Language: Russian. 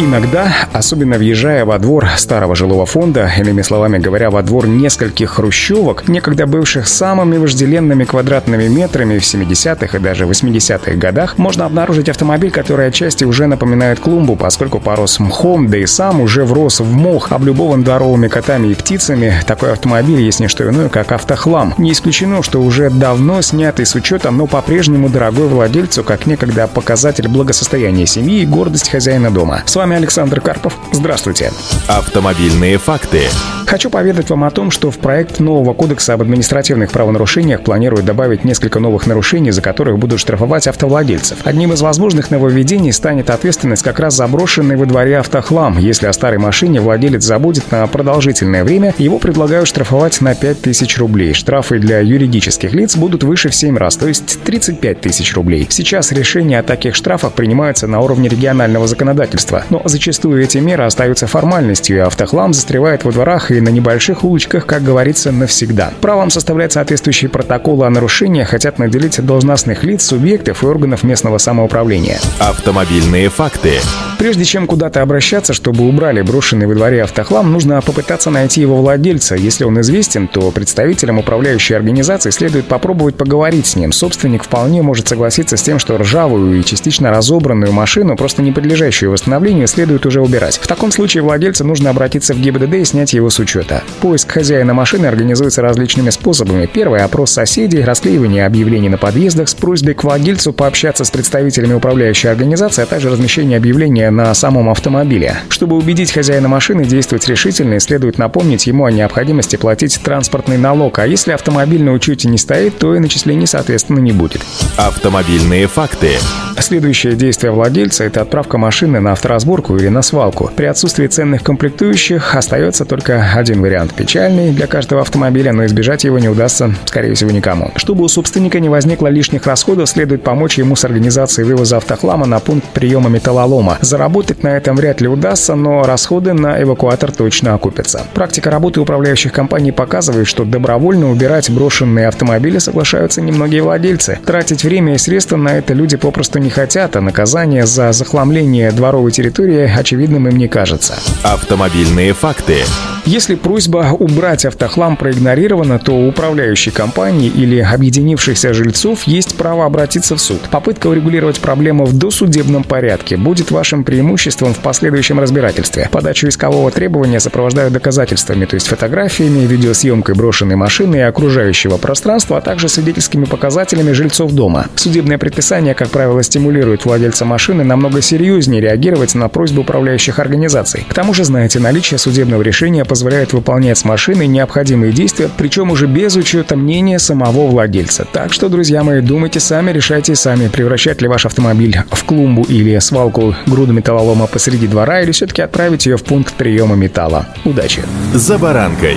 Иногда, особенно въезжая во двор старого жилого фонда, иными словами говоря, во двор нескольких хрущевок, некогда бывших самыми вожделенными квадратными метрами в 70-х и даже 80-х годах, можно обнаружить автомобиль, который отчасти уже напоминает клумбу, поскольку порос мхом, да и сам уже врос в мох, облюбован дворовыми котами и птицами. Такой автомобиль есть не что иное, как автохлам. Не исключено, что уже давно снятый с учетом, но по-прежнему дорогой владельцу, как некогда показатель благосостояния семьи и гордость хозяина дома. С вами Александр Карпов. Здравствуйте. Автомобильные факты. Хочу поведать вам о том, что в проект нового кодекса об административных правонарушениях планируют добавить несколько новых нарушений, за которых будут штрафовать автовладельцев. Одним из возможных нововведений станет ответственность как раз заброшенный во дворе автохлам. Если о старой машине владелец забудет на продолжительное время, его предлагают штрафовать на 5000 рублей. Штрафы для юридических лиц будут выше в 7 раз, то есть 35 тысяч рублей. Сейчас решения о таких штрафах принимаются на уровне регионального законодательства, но зачастую эти меры остаются формальностью, и автохлам застревает во дворах и на небольших улочках, как говорится, навсегда. Правом составлять соответствующие протоколы о нарушениях хотят наделить должностных лиц, субъектов и органов местного самоуправления. Автомобильные факты. Прежде чем куда-то обращаться, чтобы убрали брошенный во дворе автохлам, нужно попытаться найти его владельца. Если он известен, то представителям управляющей организации следует попробовать поговорить с ним. Собственник вполне может согласиться с тем, что ржавую и частично разобранную машину, просто не подлежащую восстановлению, следует уже убирать. В таком случае владельцу нужно обратиться в ГИБДД и снять его с учета. Поиск хозяина машины организуется различными способами. Первый – опрос соседей, расклеивание объявлений на подъездах с просьбой к владельцу пообщаться с представителями управляющей организации, а также размещение объявления на самом автомобиле. Чтобы убедить хозяина машины действовать решительно, следует напомнить ему о необходимости платить транспортный налог, а если автомобиль на учете не стоит, то и начислений, соответственно, не будет. Автомобильные факты. Следующее действие владельца – это отправка машины на авторазборку или на свалку. При отсутствии ценных комплектующих остается только один вариант – печальный для каждого автомобиля, но избежать его не удастся, скорее всего, никому. Чтобы у собственника не возникло лишних расходов, следует помочь ему с организацией вывоза автохлама на пункт приема металлолома. Заработать на этом вряд ли удастся, но расходы на эвакуатор точно окупятся. Практика работы управляющих компаний показывает, что добровольно убирать брошенные автомобили соглашаются немногие владельцы. Тратить время и средства на это люди попросту не хотят, а наказание за захламление дворовой территории очевидным им не кажется. Автомобильные факты. Если просьба убрать автохлам проигнорирована, то у управляющей компании или объединившихся жильцов есть право обратиться в суд. Попытка урегулировать проблему в досудебном порядке будет вашим преимуществом в последующем разбирательстве. Подачу искового требования сопровождают доказательствами, то есть фотографиями, видеосъемкой брошенной машины и окружающего пространства, а также свидетельскими показателями жильцов дома. Судебное предписание, как правило, стимулирует владельца машины намного серьезнее реагировать на просьбы управляющих организаций. К тому же, знаете, наличие судебного решения позволяет выполнять с машиной необходимые действия, причем уже без учета мнения самого владельца. Так что, друзья мои, думайте сами, решайте сами, превращать ли ваш автомобиль в клумбу или свалку груду металлолома посреди двора, или все-таки отправить ее в пункт приема металла. Удачи! «За баранкой».